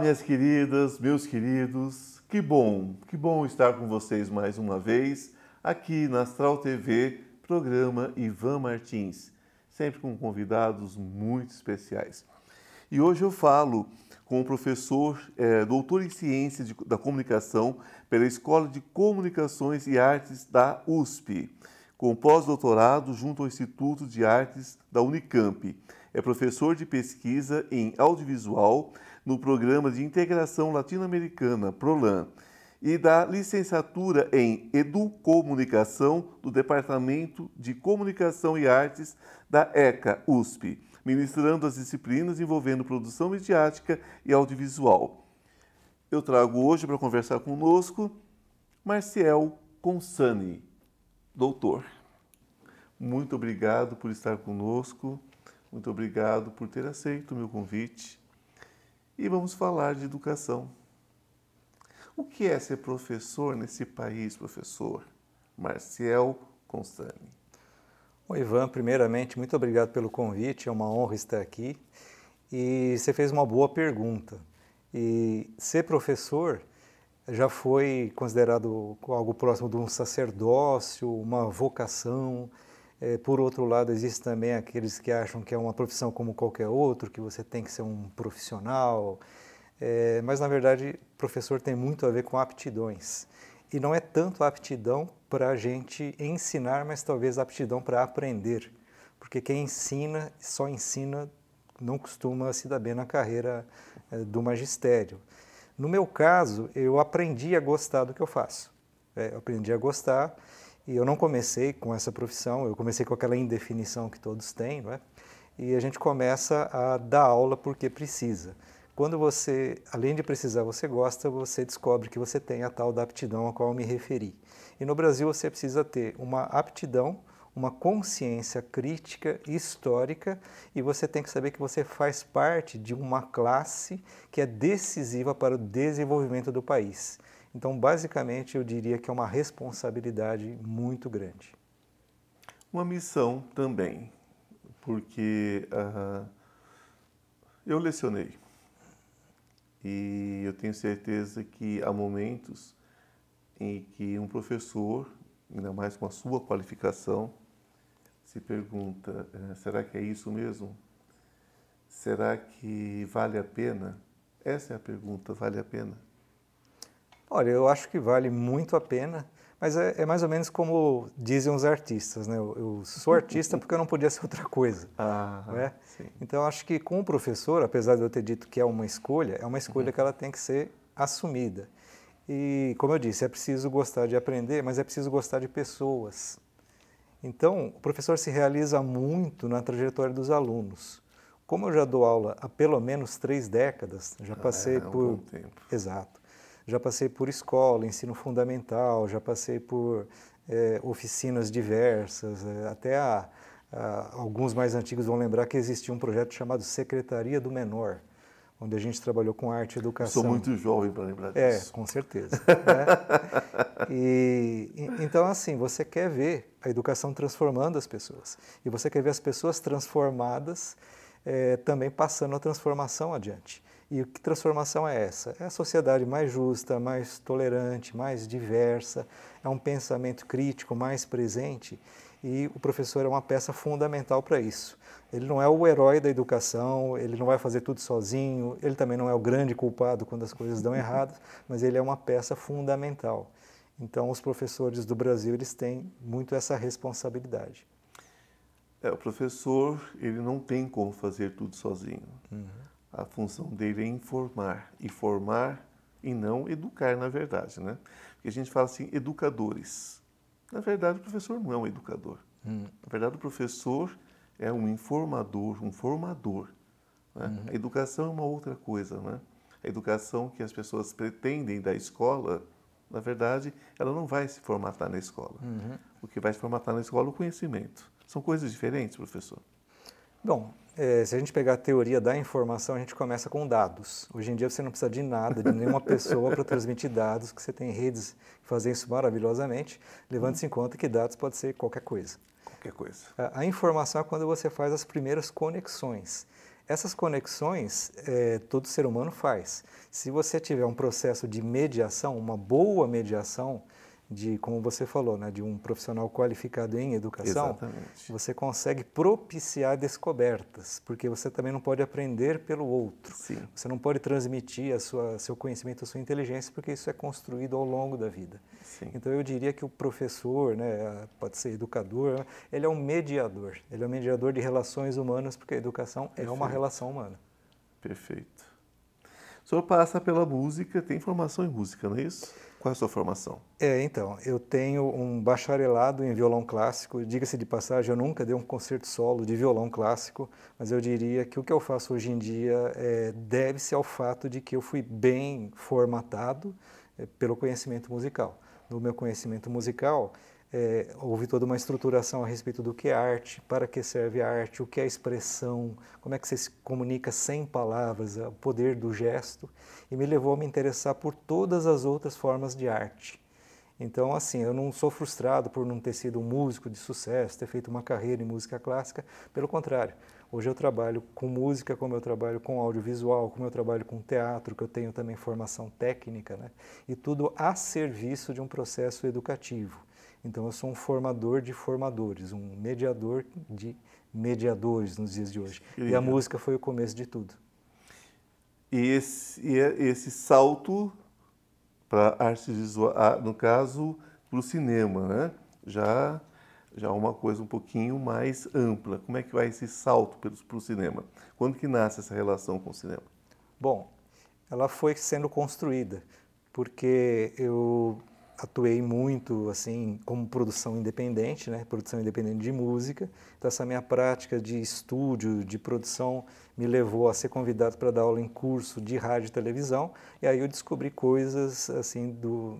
minhas queridas, meus queridos, que bom, que bom estar com vocês mais uma vez aqui na Astral TV, programa Ivan Martins, sempre com convidados muito especiais. E hoje eu falo com o professor, é, doutor em Ciências de, da Comunicação pela Escola de Comunicações e Artes da USP, com pós-doutorado junto ao Instituto de Artes da Unicamp. É professor de pesquisa em audiovisual no Programa de Integração Latino-Americana, PROLAN, e da licenciatura em Educomunicação do Departamento de Comunicação e Artes da ECA USP, ministrando as disciplinas envolvendo produção midiática e audiovisual. Eu trago hoje para conversar conosco Marciel Consani, doutor. Muito obrigado por estar conosco, muito obrigado por ter aceito o meu convite e vamos falar de educação. O que é ser professor nesse país, professor? Marcial Constani. Oi, Ivan, primeiramente, muito obrigado pelo convite, é uma honra estar aqui. E você fez uma boa pergunta. E ser professor já foi considerado algo próximo de um sacerdócio, uma vocação. É, por outro lado, existem também aqueles que acham que é uma profissão como qualquer outro, que você tem que ser um profissional. É, mas, na verdade, professor tem muito a ver com aptidões. E não é tanto aptidão para a gente ensinar, mas talvez aptidão para aprender. Porque quem ensina, só ensina, não costuma se dar bem na carreira é, do magistério. No meu caso, eu aprendi a gostar do que eu faço. É, eu aprendi a gostar e eu não comecei com essa profissão, eu comecei com aquela indefinição que todos têm, não é? E a gente começa a dar aula porque precisa. Quando você, além de precisar, você gosta, você descobre que você tem a tal da aptidão a qual eu me referi. E no Brasil você precisa ter uma aptidão, uma consciência crítica histórica e você tem que saber que você faz parte de uma classe que é decisiva para o desenvolvimento do país. Então, basicamente, eu diria que é uma responsabilidade muito grande. Uma missão também, porque uh, eu lecionei e eu tenho certeza que há momentos em que um professor, ainda mais com a sua qualificação, se pergunta: eh, será que é isso mesmo? Será que vale a pena? Essa é a pergunta: vale a pena? Olha, eu acho que vale muito a pena, mas é, é mais ou menos como dizem os artistas, né? Eu, eu sou artista porque eu não podia ser outra coisa. Ah, né? Então, acho que com o professor, apesar de eu ter dito que é uma escolha, é uma escolha uhum. que ela tem que ser assumida. E, como eu disse, é preciso gostar de aprender, mas é preciso gostar de pessoas. Então, o professor se realiza muito na trajetória dos alunos. Como eu já dou aula há pelo menos três décadas, já passei ah, é, por. Um bom tempo. Exato já passei por escola, ensino fundamental, já passei por é, oficinas diversas, é, até a, a, alguns mais antigos vão lembrar que existia um projeto chamado Secretaria do Menor, onde a gente trabalhou com arte e educação. Eu sou muito jovem para lembrar é, disso. É, com certeza. né? e, então, assim, você quer ver a educação transformando as pessoas. E você quer ver as pessoas transformadas é, também passando a transformação adiante. E que transformação é essa? É a sociedade mais justa, mais tolerante, mais diversa, é um pensamento crítico mais presente e o professor é uma peça fundamental para isso. Ele não é o herói da educação, ele não vai fazer tudo sozinho, ele também não é o grande culpado quando as coisas dão errado, mas ele é uma peça fundamental. Então, os professores do Brasil eles têm muito essa responsabilidade. É, o professor ele não tem como fazer tudo sozinho. Uhum a função dele é informar e formar e não educar, na verdade, né? Porque a gente fala assim, educadores. Na verdade, o professor não é um educador. Hum. Na verdade, o professor é um informador, um formador. Né? Uhum. A educação é uma outra coisa, né? A educação que as pessoas pretendem da escola, na verdade, ela não vai se formatar na escola. Uhum. O que vai se formatar na escola é o conhecimento. São coisas diferentes, professor. Bom, é, se a gente pegar a teoria da informação, a gente começa com dados. Hoje em dia você não precisa de nada, de nenhuma pessoa para transmitir dados, que você tem redes que fazem isso maravilhosamente, levando-se em conta que dados pode ser qualquer coisa. Qualquer coisa. A, a informação é quando você faz as primeiras conexões. Essas conexões é, todo ser humano faz. Se você tiver um processo de mediação, uma boa mediação, de, como você falou, né, de um profissional qualificado em educação, Exatamente. você consegue propiciar descobertas, porque você também não pode aprender pelo outro. Sim. Você não pode transmitir a sua, seu conhecimento, a sua inteligência, porque isso é construído ao longo da vida. Sim. Então eu diria que o professor, né, pode ser educador, ele é um mediador. Ele é um mediador de relações humanas, porque a educação Perfeito. é uma relação humana. Perfeito. O senhor passa pela música, tem formação em música, não é isso? Qual é a sua formação? É, então, eu tenho um bacharelado em violão clássico. Diga-se de passagem, eu nunca dei um concerto solo de violão clássico, mas eu diria que o que eu faço hoje em dia é, deve-se ao fato de que eu fui bem formatado é, pelo conhecimento musical. No meu conhecimento musical, é, houve toda uma estruturação a respeito do que é arte, para que serve a arte, o que é expressão, como é que você se comunica sem palavras, o poder do gesto, e me levou a me interessar por todas as outras formas de arte. Então, assim, eu não sou frustrado por não ter sido um músico de sucesso, ter feito uma carreira em música clássica, pelo contrário. Hoje eu trabalho com música, como eu trabalho com audiovisual, como eu trabalho com teatro, que eu tenho também formação técnica, né? E tudo a serviço de um processo educativo. Então eu sou um formador de formadores, um mediador de mediadores nos dias de hoje. E a música foi o começo de tudo. E esse, e é esse salto para arte visual, no caso, para o cinema, né? Já já é uma coisa um pouquinho mais ampla. Como é que vai esse salto para o cinema? Quando que nasce essa relação com o cinema? Bom, ela foi sendo construída, porque eu atuei muito assim como produção independente, né, produção independente de música. Então essa minha prática de estúdio, de produção me levou a ser convidado para dar aula em curso de rádio e televisão. E aí eu descobri coisas assim do,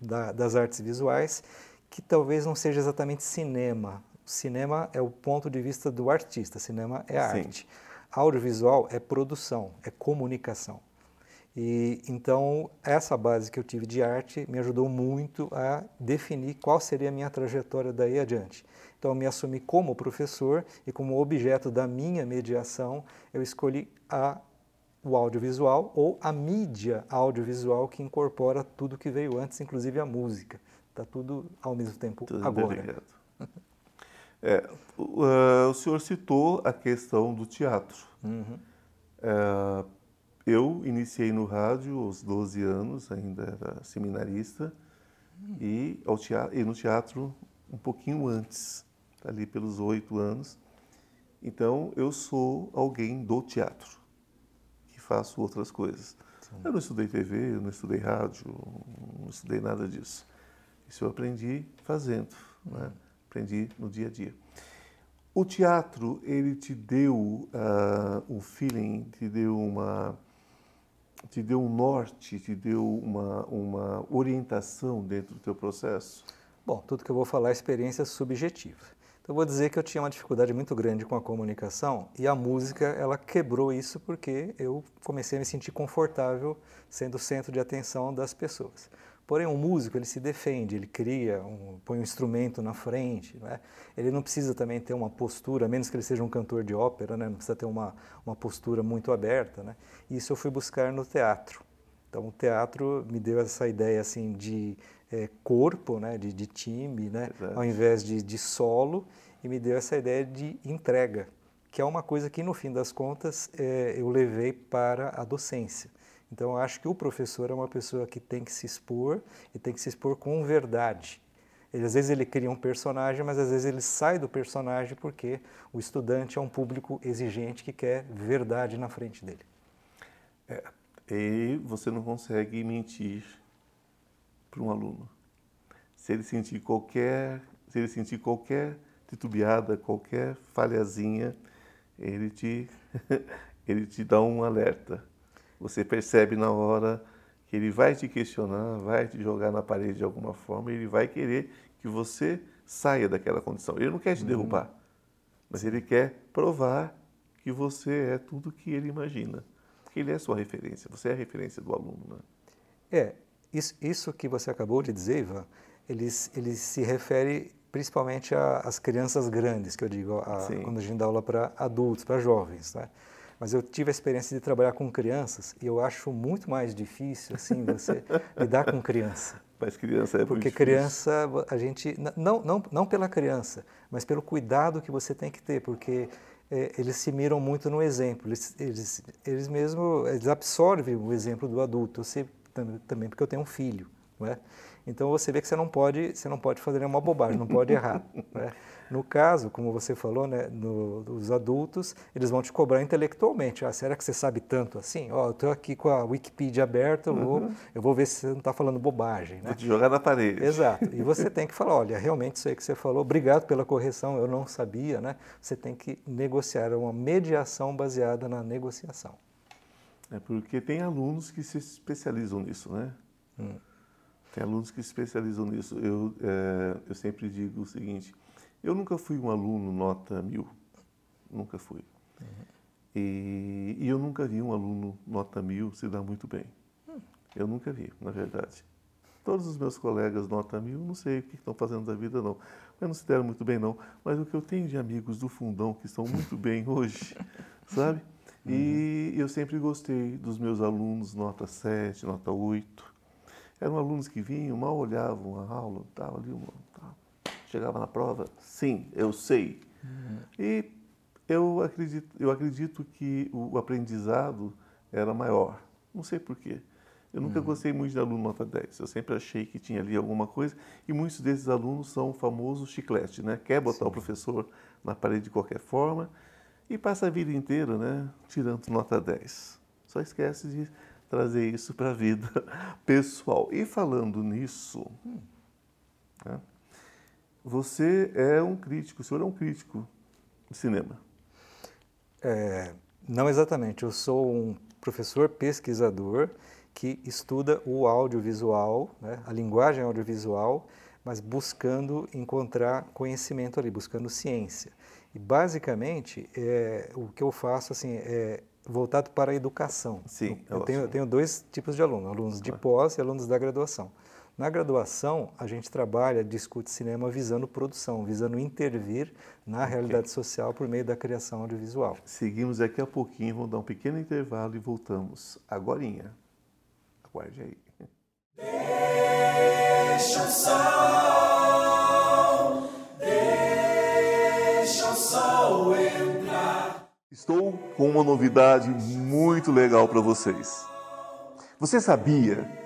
da, das artes visuais que talvez não seja exatamente cinema. Cinema é o ponto de vista do artista, cinema é arte. Audiovisual é produção, é comunicação. E então essa base que eu tive de arte me ajudou muito a definir qual seria a minha trajetória daí adiante. Então eu me assumi como professor e como objeto da minha mediação, eu escolhi a o audiovisual ou a mídia audiovisual que incorpora tudo que veio antes, inclusive a música. Está tudo ao mesmo tempo tudo agora. É, o, uh, o, senhor citou a questão do teatro. Uhum. Uh, eu iniciei no rádio aos 12 anos, ainda era seminarista, e, ao teatro, e no teatro um pouquinho antes, ali pelos oito anos. Então, eu sou alguém do teatro, que faço outras coisas. Sim. Eu não estudei TV, eu não estudei rádio, não estudei nada disso. Isso eu aprendi fazendo, né? aprendi no dia a dia. O teatro, ele te deu uh, um feeling, te deu uma te deu um norte, te deu uma, uma orientação dentro do teu processo? Bom, tudo que eu vou falar é experiência subjetiva. Então, eu vou dizer que eu tinha uma dificuldade muito grande com a comunicação e a música, ela quebrou isso porque eu comecei a me sentir confortável sendo o centro de atenção das pessoas. Porém, um músico, ele se defende, ele cria, um, põe um instrumento na frente, né? ele não precisa também ter uma postura, a menos que ele seja um cantor de ópera, né? não precisa ter uma, uma postura muito aberta. Né? Isso eu fui buscar no teatro. Então, o teatro me deu essa ideia assim de é, corpo, né? de, de time, né? ao invés de, de solo, e me deu essa ideia de entrega, que é uma coisa que, no fim das contas, é, eu levei para a docência. Então, eu acho que o professor é uma pessoa que tem que se expor e tem que se expor com verdade. Ele, às vezes ele cria um personagem, mas às vezes ele sai do personagem porque o estudante é um público exigente que quer verdade na frente dele. É, e você não consegue mentir para um aluno. Se ele sentir qualquer, se ele sentir qualquer titubeada, qualquer falhazinha, ele te, ele te dá um alerta. Você percebe na hora que ele vai te questionar, vai te jogar na parede de alguma forma, e ele vai querer que você saia daquela condição. Ele não quer te uhum. derrubar, mas ele quer provar que você é tudo que ele imagina. Porque ele é sua referência, você é a referência do aluno. Né? É, isso, isso que você acabou de dizer, Ivan, ele, ele se refere principalmente às crianças grandes, que eu digo, a, quando a gente dá aula para adultos, para jovens. Né? Mas eu tive a experiência de trabalhar com crianças e eu acho muito mais difícil assim você lidar com criança. Mas criança é Porque criança, a gente, não, não, não pela criança, mas pelo cuidado que você tem que ter, porque é, eles se miram muito no exemplo, eles, eles, eles mesmo, eles absorvem o exemplo do adulto, eu sei também porque eu tenho um filho, não é? Então você vê que você não pode, você não pode fazer nenhuma bobagem, não pode errar. Né? No caso, como você falou, né, no, os adultos, eles vão te cobrar intelectualmente. Ah, será que você sabe tanto assim? Ó, oh, eu estou aqui com a Wikipedia aberta, eu vou, uhum. eu vou ver se você não está falando bobagem. Né? Vou te jogar na parede. Exato. E você tem que falar, olha, realmente isso aí que você falou, obrigado pela correção, eu não sabia. Né? Você tem que negociar, é uma mediação baseada na negociação. É porque tem alunos que se especializam nisso, né? Hum. Tem alunos que se especializam nisso. Eu, é, eu sempre digo o seguinte: eu nunca fui um aluno nota mil, nunca fui. Uhum. E, e, eu nunca vi um aluno nota mil se dar muito bem. Uhum. Eu nunca vi, na verdade. Todos os meus colegas nota mil, não sei o que estão fazendo da vida, não. Mas não se deram muito bem, não. Mas o que eu tenho de amigos do fundão que estão muito bem hoje, sabe? Uhum. E eu sempre gostei dos meus alunos nota 7, nota 8. Eram alunos que vinham, mal olhavam a aula, estava ali, uma, chegava na prova, sim, eu sei. Uhum. E eu acredito, eu acredito que o aprendizado era maior. Não sei porquê. Eu nunca uhum. gostei muito de aluno nota 10. Eu sempre achei que tinha ali alguma coisa. E muitos desses alunos são o famoso chiclete, né? Quer botar Sim. o professor na parede de qualquer forma e passa a vida inteira, né? Tirando nota 10. Só esquece de trazer isso para a vida pessoal. E falando nisso, né, você é um crítico, o senhor é um crítico de cinema. É, não exatamente, eu sou um professor pesquisador que estuda o audiovisual, né, a linguagem audiovisual, mas buscando encontrar conhecimento ali, buscando ciência. E basicamente, é, o que eu faço assim é voltado para a educação. Sim, eu, tenho, eu tenho, dois tipos de alunos, alunos de pós e alunos da graduação. Na graduação, a gente trabalha, discute cinema visando produção, visando intervir na okay. realidade social por meio da criação audiovisual. Seguimos daqui a pouquinho, vamos dar um pequeno intervalo e voltamos agorinha. Aguarde aí. Deixa o sol, deixa o sol entrar. Estou com uma novidade muito legal para vocês. Você sabia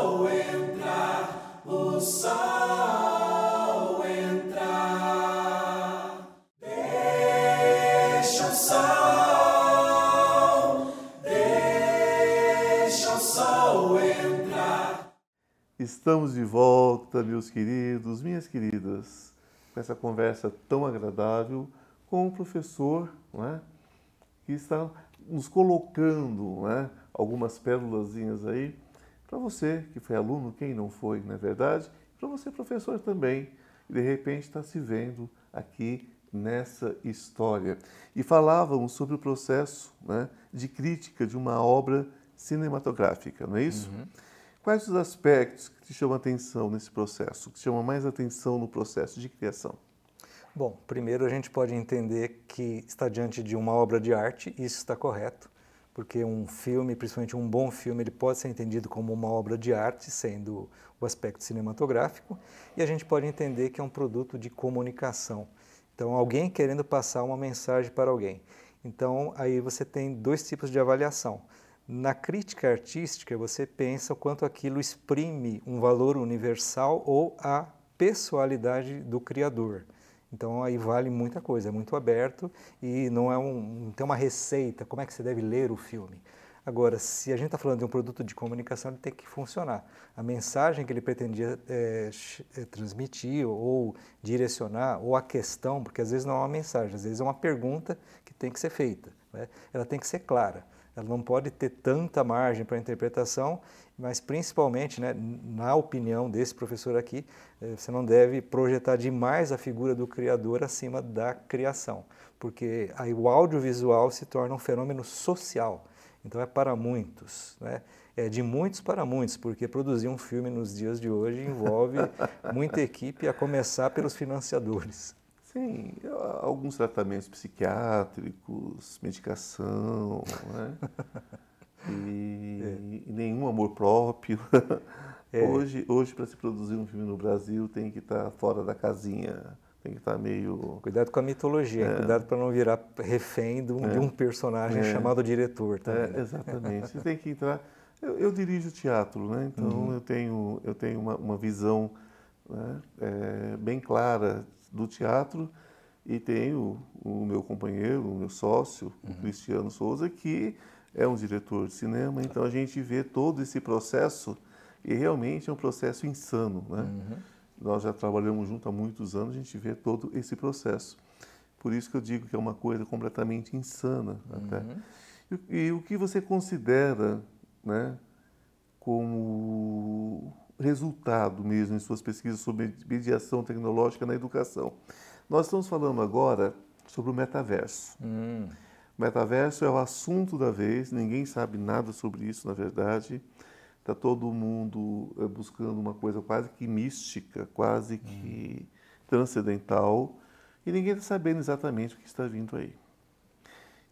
Deixa o sol entrar, o sol entrar. Deixa o sol Estamos de volta, meus queridos, minhas queridas, com essa conversa tão agradável com o professor, não é? que está nos colocando é? algumas pérolazinhas aí para você que foi aluno, quem não foi, não é verdade? Para você, professor, também, e de repente está se vendo aqui nessa história. E falávamos sobre o processo né, de crítica de uma obra cinematográfica, não é isso? Uhum. Quais os aspectos que te chamam atenção nesse processo, que te chamam mais atenção no processo de criação? Bom, primeiro a gente pode entender que está diante de uma obra de arte, isso está correto, porque um filme, principalmente um bom filme, ele pode ser entendido como uma obra de arte, sendo o aspecto cinematográfico, e a gente pode entender que é um produto de comunicação. Então, alguém querendo passar uma mensagem para alguém. Então, aí você tem dois tipos de avaliação. Na crítica artística, você pensa o quanto aquilo exprime um valor universal ou a pessoalidade do criador. Então aí vale muita coisa, é muito aberto e não é um, tem uma receita, como é que você deve ler o filme. Agora, se a gente está falando de um produto de comunicação, ele tem que funcionar. A mensagem que ele pretendia é, transmitir ou direcionar, ou a questão, porque às vezes não é uma mensagem, às vezes é uma pergunta que tem que ser feita. Né? Ela tem que ser clara. Ela não pode ter tanta margem para interpretação, mas principalmente, né, na opinião desse professor aqui, é, você não deve projetar demais a figura do criador acima da criação, porque aí o audiovisual se torna um fenômeno social então é para muitos, né? É de muitos para muitos, porque produzir um filme nos dias de hoje envolve muita equipe, a começar pelos financiadores. Sim, alguns tratamentos psiquiátricos, medicação, né? e, é. e, nenhum amor próprio. É. Hoje, hoje para se produzir um filme no Brasil, tem que estar fora da casinha tem que estar meio. Cuidado com a mitologia, é. cuidado para não virar refém de um, é. de um personagem é. chamado diretor também. É, né? Exatamente. Você tem que entrar. Eu, eu, dirijo teatro, né? então uhum. eu tenho, eu tenho uma, uma visão né? É, bem clara do teatro e tenho o meu companheiro, o meu sócio, uhum. o Cristiano Souza, que é um diretor de cinema, então a gente vê todo esse processo e realmente é um processo insano. Né? Uhum nós já trabalhamos junto há muitos anos, a gente vê todo esse processo. Por isso que eu digo que é uma coisa completamente insana até. Uhum. E, e, o que você considera né, como resultado mesmo em suas pesquisas sobre mediação tecnológica na educação? Nós estamos falando agora sobre o metaverso. Uhum. Metaverso é o assunto da vez, ninguém sabe nada sobre isso, na verdade. Está todo mundo eh, buscando uma coisa quase que mística, quase que uhum. transcendental, e ninguém está sabendo exatamente o que está vindo aí.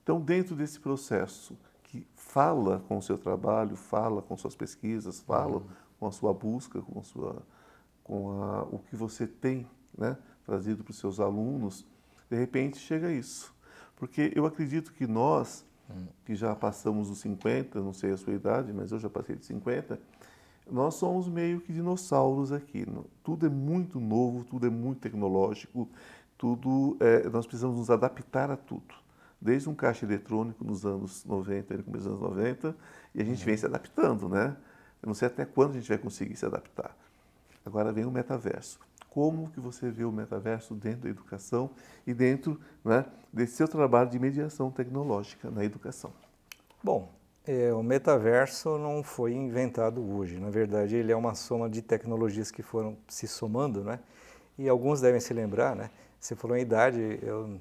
Então, dentro desse processo que fala com o seu trabalho, fala com suas pesquisas, fala uhum. com a sua busca, com, a sua, com a, o que você tem né, trazido para os seus alunos, de repente chega isso. Porque eu acredito que nós que já passamos os 50, não sei a sua idade, mas eu já passei de 50, nós somos meio que dinossauros aqui. Tudo é muito novo, tudo é muito tecnológico, tudo é, nós precisamos nos adaptar a tudo. Desde um caixa eletrônico nos anos 90, no começo dos anos 90, e a gente uhum. vem se adaptando, né? Eu não sei até quando a gente vai conseguir se adaptar. Agora vem o metaverso como que você vê o metaverso dentro da educação e dentro né, desse seu trabalho de mediação tecnológica na educação. Bom, é, o metaverso não foi inventado hoje. Na verdade, ele é uma soma de tecnologias que foram se somando, né? E alguns devem se lembrar, né? Você falou em idade, eu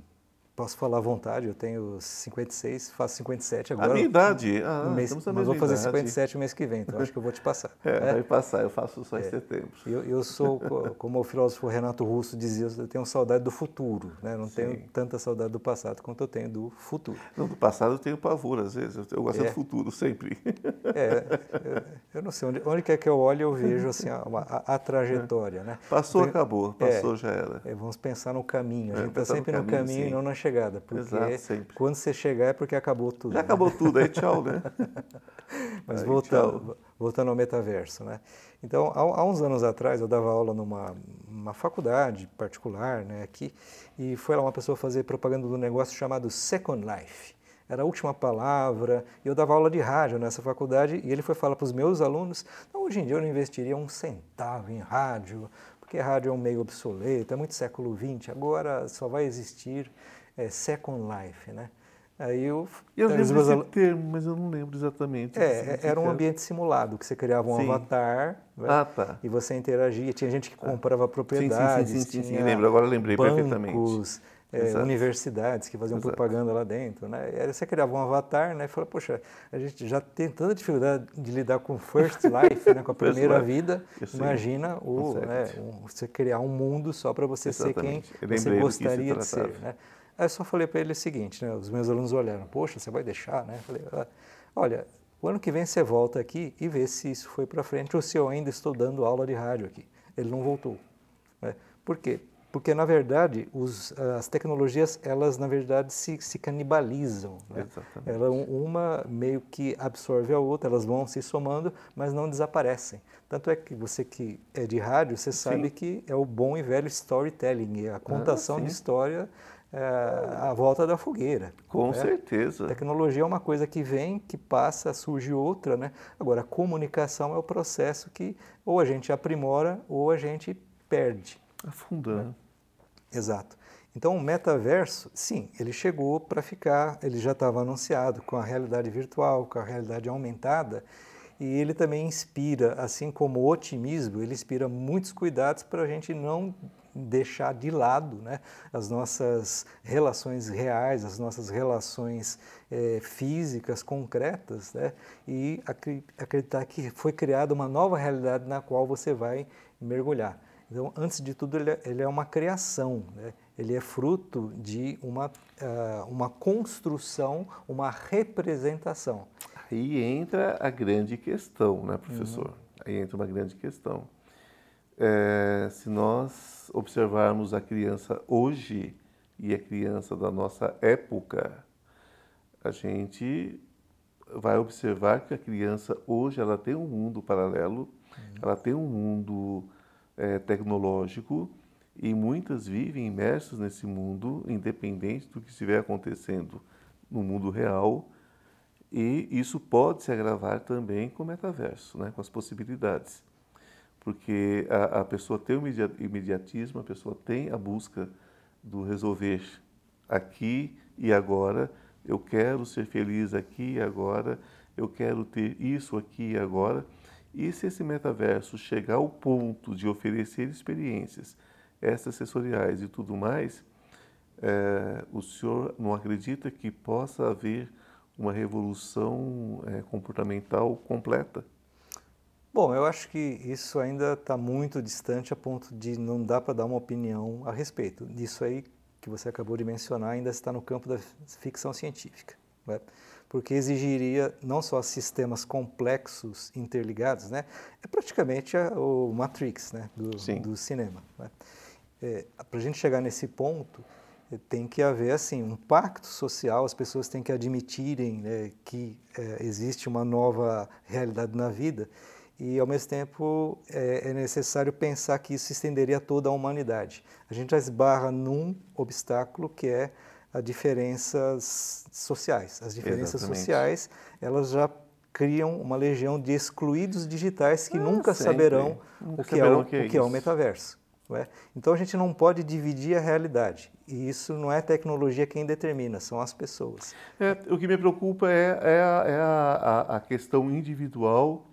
Posso falar à vontade, eu tenho 56, faço 57 agora. A minha idade? Ah, no mês, mas vou fazer idade. 57 o mês que vem, então acho que eu vou te passar. É, é. vai passar, eu faço só em é. setembro. Eu, eu, sou, como o filósofo Renato Russo dizia, eu tenho saudade do futuro, né? não Sim. tenho tanta saudade do passado quanto eu tenho do futuro. Não, do passado eu tenho pavor às vezes, eu gosto é. do futuro sempre. É, eu, não sei, onde, onde quer que eu olhe eu vejo assim, a, a, a trajetória. Né? Passou, acabou, passou, já era. É, vamos pensar no caminho, a gente está sempre no caminho, caminho e não na chegada, porque Exato sempre. quando você chegar é porque acabou tudo. Já né? acabou tudo, aí tchau, né? Mas aí, voltando, tchau. voltando ao metaverso, né? Então, há, há, uns anos atrás, eu dava aula numa uma faculdade particular, né, aqui, e foi lá uma pessoa fazer propaganda do negócio chamado Second Life. Era a última palavra, e eu dava aula de rádio nessa faculdade, e ele foi falar para os meus alunos, hoje em dia eu não investiria um centavo em rádio, porque rádio é um meio obsoleto, é muito século XX, agora só vai existir é, Second Life, né? Aí eu, eu lembro desse al... termo, mas eu não lembro exatamente. É, era um ambiente simulado, que você criava um sim. avatar né? ah, tá. e você interagia. Tinha gente que ah. comprava propriedades. Sim, sim, sim, sim, sim, lembro, agora lembrei bancos, perfeitamente é, universidades que faziam Exato. propaganda lá dentro. Né? E aí você criava um avatar né? e falava, poxa, a gente já tem tanta dificuldade de lidar com first life, né? com a primeira vida, imagina o, né? um, você criar um mundo só para você Exatamente. ser quem você gostaria de ser. Né? Aí eu só falei para ele o seguinte, né? os meus alunos olharam, poxa, você vai deixar? Né? Eu falei, ah, olha, o ano que vem você volta aqui e vê se isso foi para frente ou se eu ainda estou dando aula de rádio aqui. Ele não voltou. Né? Por quê? porque na verdade os, as tecnologias elas na verdade se, se canibalizam né? ela uma meio que absorve a outra elas vão se somando mas não desaparecem tanto é que você que é de rádio você sabe sim. que é o bom e velho storytelling a contação ah, de história à volta da fogueira. Com né? certeza. A tecnologia é uma coisa que vem, que passa, surge outra, né? Agora, a comunicação é o processo que ou a gente aprimora ou a gente perde. Afunda, né? Exato. Então, o metaverso, sim, ele chegou para ficar, ele já estava anunciado com a realidade virtual, com a realidade aumentada, e ele também inspira, assim como o otimismo, ele inspira muitos cuidados para a gente não deixar de lado né, as nossas relações reais, as nossas relações é, físicas, concretas, né, e acreditar que foi criada uma nova realidade na qual você vai mergulhar. Então, antes de tudo, ele é, ele é uma criação, né? ele é fruto de uma, uh, uma construção, uma representação. Aí entra a grande questão, né, professor? Uhum. Aí entra uma grande questão. É, se nós observarmos a criança hoje e a criança da nossa época, a gente vai observar que a criança hoje ela tem um mundo paralelo, uhum. ela tem um mundo é, tecnológico e muitas vivem imersos nesse mundo, independente do que estiver acontecendo no mundo real. E isso pode se agravar também com o metaverso, né, com as possibilidades. Porque a, a pessoa tem o imediatismo, a pessoa tem a busca do resolver aqui e agora. Eu quero ser feliz aqui e agora, eu quero ter isso aqui e agora. E se esse metaverso chegar ao ponto de oferecer experiências extrasensoriais e tudo mais, é, o senhor não acredita que possa haver uma revolução é, comportamental completa? Bom, eu acho que isso ainda está muito distante a ponto de não dá para dar uma opinião a respeito. Isso aí que você acabou de mencionar ainda está no campo da ficção científica. Né? porque exigiria não só sistemas complexos interligados, né? É praticamente a, o Matrix, né? Do, do cinema. Né? É, Para a gente chegar nesse ponto, é, tem que haver assim um pacto social. As pessoas têm que admitirem né, que é, existe uma nova realidade na vida e ao mesmo tempo é, é, necessário pensar que isso estenderia a toda a humanidade. A gente já esbarra num obstáculo que é as diferenças sociais. As diferenças Exatamente. sociais, elas já criam uma legião de excluídos digitais que ah, nunca sempre. saberão nunca o que, saberão é, o, que, é, o que é o metaverso. É? Então a gente não pode dividir a realidade. E isso não é tecnologia quem determina, são as pessoas. É, o que me preocupa é, é, a, é a, a, questão individual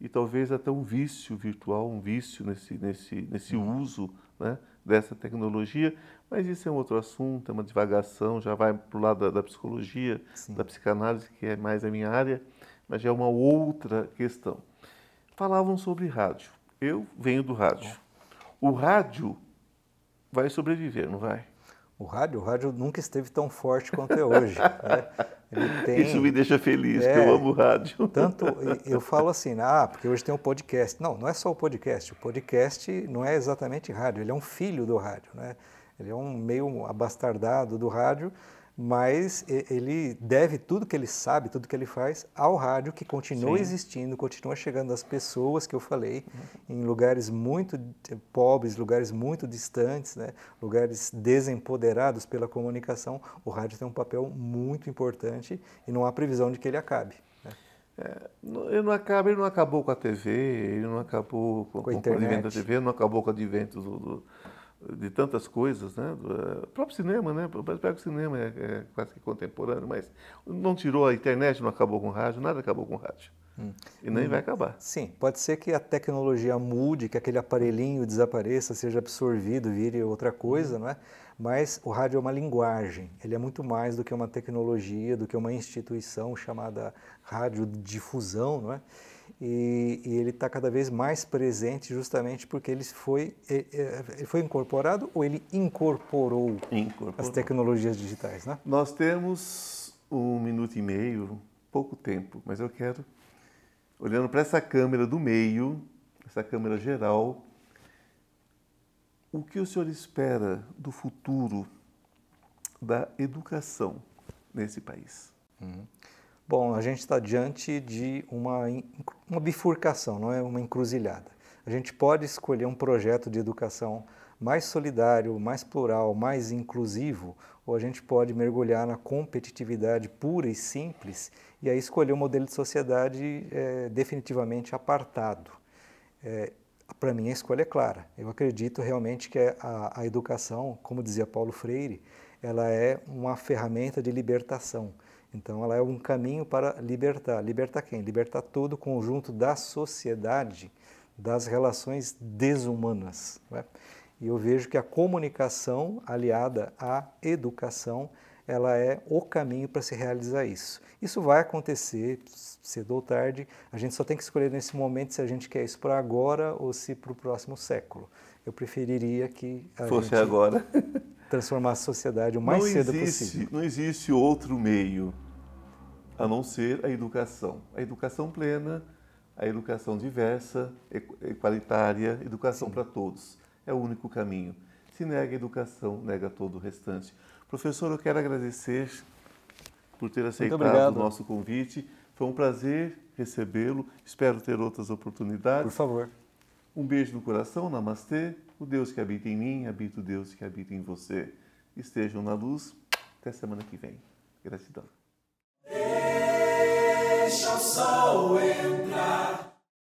e talvez até um vício virtual, um vício nesse, nesse, nesse uhum. uso né, dessa tecnologia, mas isso é um outro assunto, é uma divagação, já vai para o lado da, da psicologia, Sim. da psicanálise, que é mais a minha área, mas já é uma outra questão. Falavam sobre rádio. Eu venho do rádio. O rádio vai sobreviver, não vai? O rádio, o rádio nunca esteve tão forte quanto é hoje. Né? Tem, Isso me deixa feliz, é, eu amo rádio. Tanto, eu falo assim, ah, porque hoje tem o um podcast. Não, não é só o podcast. O podcast não é exatamente rádio, ele é um filho do rádio. Né? Ele é um meio abastardado do rádio, mas ele deve tudo que ele sabe, tudo que ele faz ao rádio, que continua Sim. existindo, continua chegando às pessoas que eu falei, uhum. em lugares muito pobres, lugares muito distantes, né? lugares desempoderados pela comunicação. O rádio tem um papel muito importante e não há previsão de que ele acabe. Né? É, ele não acaba, ele não acabou com a TV, ele não acabou com, com, com o advento da TV, não acabou com o advento do, do de tantas coisas, né? O próprio cinema, né? Pega o cinema é, é, quase que contemporâneo, mas não tirou a internet, não acabou com o rádio, nada acabou com o rádio. Hum. E nem hum. vai acabar. Sim, pode ser que a tecnologia mude, que aquele aparelhinho desapareça, seja absorvido, vire outra coisa, hum. não é? Mas o rádio é uma linguagem, ele é muito mais do que uma tecnologia, do que uma instituição chamada radiodifusão, não é? E, e ele está cada vez mais presente justamente porque ele foi, ele foi incorporado ou ele incorporou, incorporou. as tecnologias digitais, né? Nós temos um minuto e meio, pouco tempo, mas eu quero, olhando para essa câmera do meio, essa câmera geral, o que o senhor espera do futuro da educação nesse país? Uhum. Bom, a gente está diante de uma, uma bifurcação, não é uma encruzilhada. A gente pode escolher um projeto de educação mais solidário, mais plural, mais inclusivo, ou a gente pode mergulhar na competitividade pura e simples e aí escolher um modelo de sociedade é, definitivamente apartado. É, Para mim, a escolha é clara. Eu acredito realmente que a, a educação, como dizia Paulo Freire, ela é uma ferramenta de libertação. Então, ela é um caminho para libertar. Libertar quem? Libertar todo o conjunto da sociedade das relações desumanas. Né? E eu vejo que a comunicação aliada à educação, ela é o caminho para se realizar isso. Isso vai acontecer cedo ou tarde, a gente só tem que escolher nesse momento se a gente quer isso para agora ou se para o próximo século. Eu preferiria que a fosse gente agora transformar a sociedade o mais não cedo existe, possível. Não existe outro meio a não ser a educação. A educação plena, a educação diversa, equalitária, educação para todos é o único caminho. Se nega a educação, nega todo o restante. Professor, eu quero agradecer por ter aceitado o nosso convite. Foi um prazer recebê-lo. Espero ter outras oportunidades. Por favor. Um beijo no coração, namastê. O Deus que habita em mim, habita o Deus que habita em você. Estejam na luz. Até semana que vem. Gratidão. Deixa o sol entrar